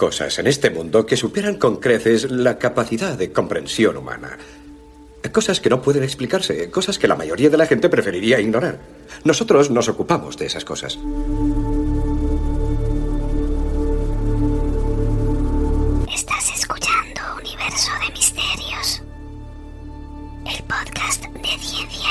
Cosas en este mundo que superan con creces la capacidad de comprensión humana. Cosas que no pueden explicarse, cosas que la mayoría de la gente preferiría ignorar. Nosotros nos ocupamos de esas cosas. Estás escuchando Universo de Misterios. El podcast de ciencia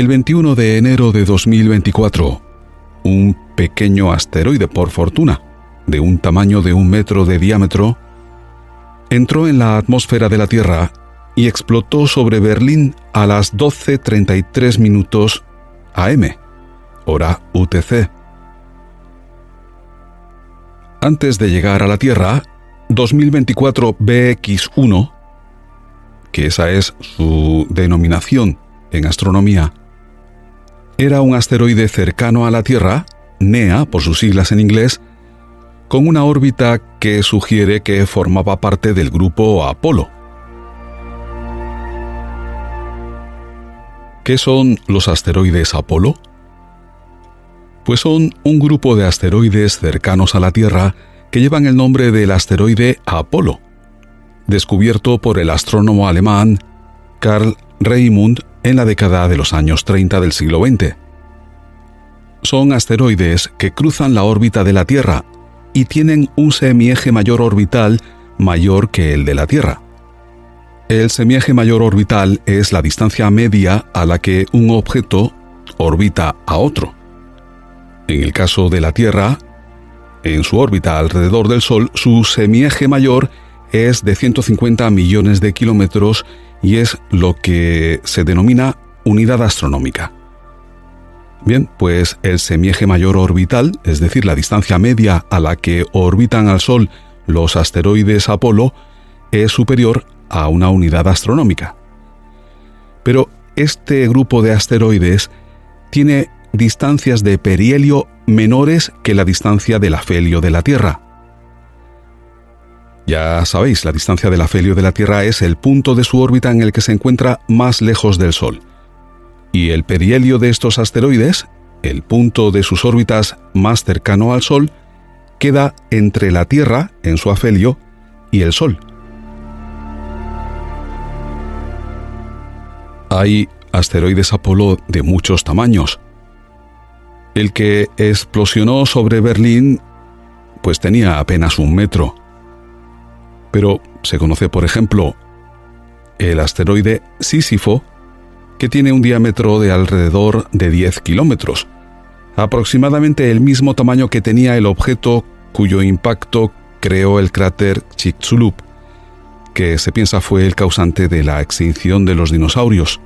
El 21 de enero de 2024, un pequeño asteroide por fortuna, de un tamaño de un metro de diámetro, entró en la atmósfera de la Tierra y explotó sobre Berlín a las 12.33 minutos AM, hora UTC. Antes de llegar a la Tierra, 2024 BX1, que esa es su denominación en astronomía, era un asteroide cercano a la Tierra, NEA por sus siglas en inglés, con una órbita que sugiere que formaba parte del grupo Apolo. ¿Qué son los asteroides Apolo? Pues son un grupo de asteroides cercanos a la Tierra que llevan el nombre del asteroide Apolo, descubierto por el astrónomo alemán Karl Raimund en la década de los años 30 del siglo XX. Son asteroides que cruzan la órbita de la Tierra y tienen un semieje mayor orbital mayor que el de la Tierra. El semieje mayor orbital es la distancia media a la que un objeto orbita a otro. En el caso de la Tierra, en su órbita alrededor del Sol, su semieje mayor es de 150 millones de kilómetros y es lo que se denomina unidad astronómica. Bien, pues el semieje mayor orbital, es decir, la distancia media a la que orbitan al Sol los asteroides Apolo, es superior a una unidad astronómica. Pero este grupo de asteroides tiene distancias de perihelio menores que la distancia del afelio de la Tierra. Ya sabéis, la distancia del afelio de la Tierra es el punto de su órbita en el que se encuentra más lejos del Sol. Y el perihelio de estos asteroides, el punto de sus órbitas más cercano al Sol, queda entre la Tierra, en su afelio, y el Sol. Hay asteroides Apolo de muchos tamaños. El que explosionó sobre Berlín pues tenía apenas un metro. Pero se conoce, por ejemplo, el asteroide Sísifo, que tiene un diámetro de alrededor de 10 kilómetros, aproximadamente el mismo tamaño que tenía el objeto cuyo impacto creó el cráter Chicxulub, que se piensa fue el causante de la extinción de los dinosaurios.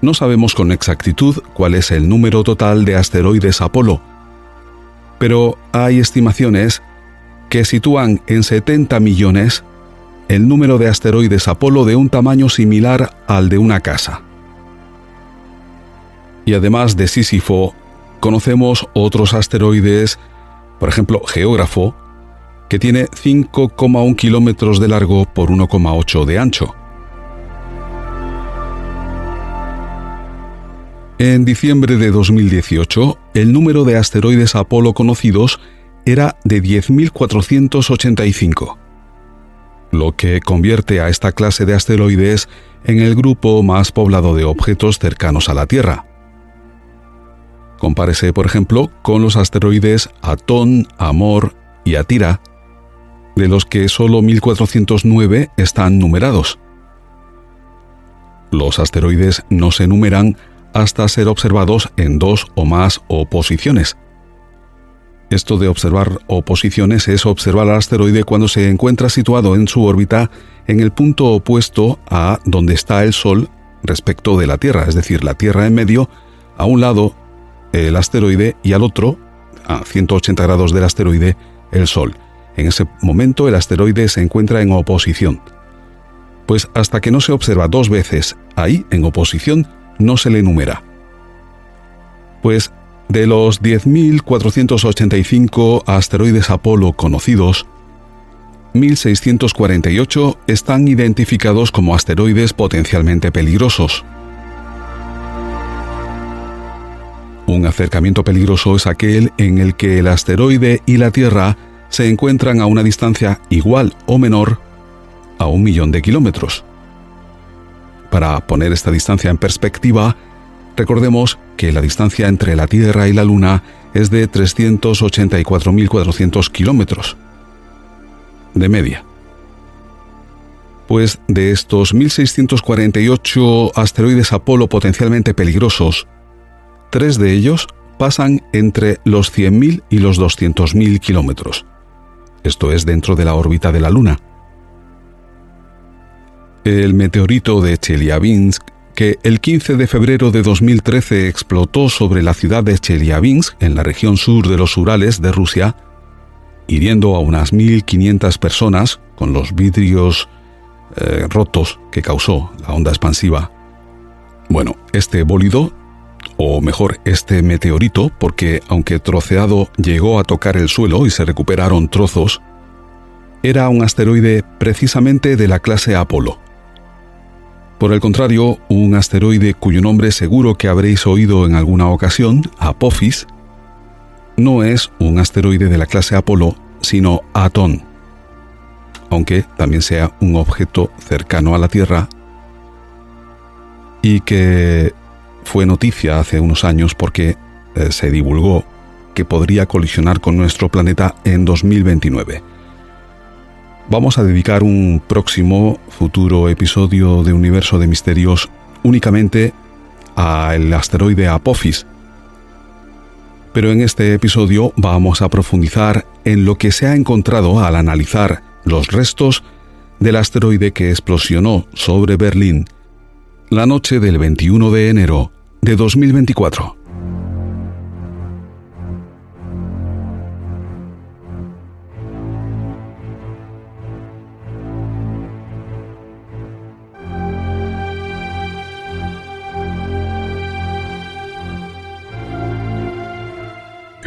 No sabemos con exactitud cuál es el número total de asteroides Apolo, pero hay estimaciones que sitúan en 70 millones el número de asteroides Apolo de un tamaño similar al de una casa. Y además de Sísifo, conocemos otros asteroides, por ejemplo, Geógrafo, que tiene 5,1 kilómetros de largo por 1,8 de ancho. En diciembre de 2018, el número de asteroides Apolo conocidos era de 10.485, lo que convierte a esta clase de asteroides en el grupo más poblado de objetos cercanos a la Tierra. Compárese, por ejemplo, con los asteroides Atón, Amor y Atira, de los que solo 1409 están numerados. Los asteroides no se numeran hasta ser observados en dos o más oposiciones. Esto de observar oposiciones es observar al asteroide cuando se encuentra situado en su órbita en el punto opuesto a donde está el Sol respecto de la Tierra, es decir, la Tierra en medio, a un lado el asteroide y al otro, a 180 grados del asteroide, el Sol. En ese momento el asteroide se encuentra en oposición. Pues hasta que no se observa dos veces ahí, en oposición, no se le numera. Pues de los 10.485 asteroides Apolo conocidos, 1.648 están identificados como asteroides potencialmente peligrosos. Un acercamiento peligroso es aquel en el que el asteroide y la Tierra se encuentran a una distancia igual o menor a un millón de kilómetros. Para poner esta distancia en perspectiva, recordemos que la distancia entre la Tierra y la Luna es de 384.400 kilómetros de media. Pues de estos 1.648 asteroides Apolo potencialmente peligrosos, tres de ellos pasan entre los 100.000 y los 200.000 kilómetros. Esto es dentro de la órbita de la Luna. El meteorito de Chelyabinsk que el 15 de febrero de 2013 explotó sobre la ciudad de Chelyabinsk, en la región sur de los Urales de Rusia, hiriendo a unas 1.500 personas con los vidrios eh, rotos que causó la onda expansiva. Bueno, este bólido, o mejor, este meteorito, porque aunque troceado llegó a tocar el suelo y se recuperaron trozos, era un asteroide precisamente de la clase Apolo por el contrario, un asteroide cuyo nombre seguro que habréis oído en alguna ocasión, Apophis, no es un asteroide de la clase Apolo, sino Atón, aunque también sea un objeto cercano a la Tierra y que fue noticia hace unos años porque eh, se divulgó que podría colisionar con nuestro planeta en 2029 vamos a dedicar un próximo futuro episodio de Universo de Misterios únicamente al asteroide Apophis. Pero en este episodio vamos a profundizar en lo que se ha encontrado al analizar los restos del asteroide que explosionó sobre Berlín la noche del 21 de enero de 2024.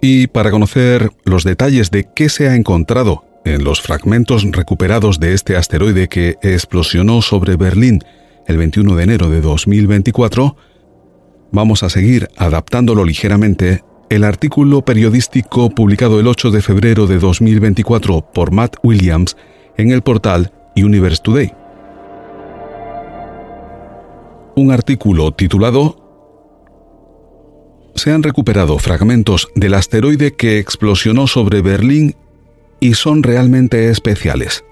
Y para conocer los detalles de qué se ha encontrado en los fragmentos recuperados de este asteroide que explosionó sobre Berlín el 21 de enero de 2024, vamos a seguir adaptándolo ligeramente el artículo periodístico publicado el 8 de febrero de 2024 por Matt Williams en el portal Universe Today. Un artículo titulado se han recuperado fragmentos del asteroide que explosionó sobre Berlín y son realmente especiales.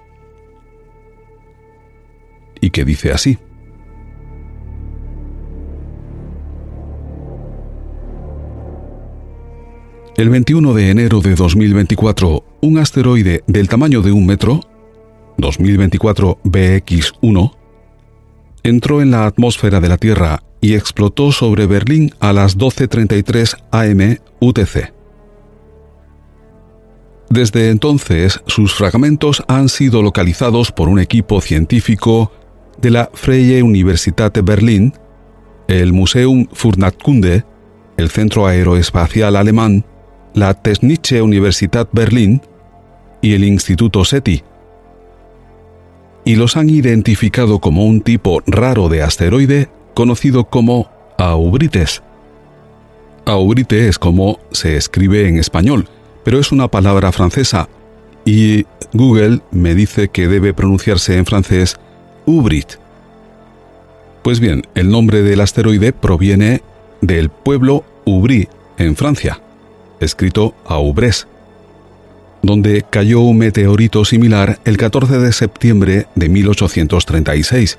Y que dice así. El 21 de enero de 2024, un asteroide del tamaño de un metro, 2024 BX1, entró en la atmósfera de la Tierra y explotó sobre Berlín a las 12.33 am UTC. Desde entonces, sus fragmentos han sido localizados por un equipo científico de la Freie Universität Berlín, el Museum Furnatkunde, el Centro Aeroespacial Alemán, la Technische Universität Berlin y el Instituto SETI, y los han identificado como un tipo raro de asteroide conocido como Aubrites. Aubrite es como se escribe en español, pero es una palabra francesa y Google me dice que debe pronunciarse en francés Ubrit. Pues bien, el nombre del asteroide proviene del pueblo Ubri, en Francia, escrito Aubres, donde cayó un meteorito similar el 14 de septiembre de 1836.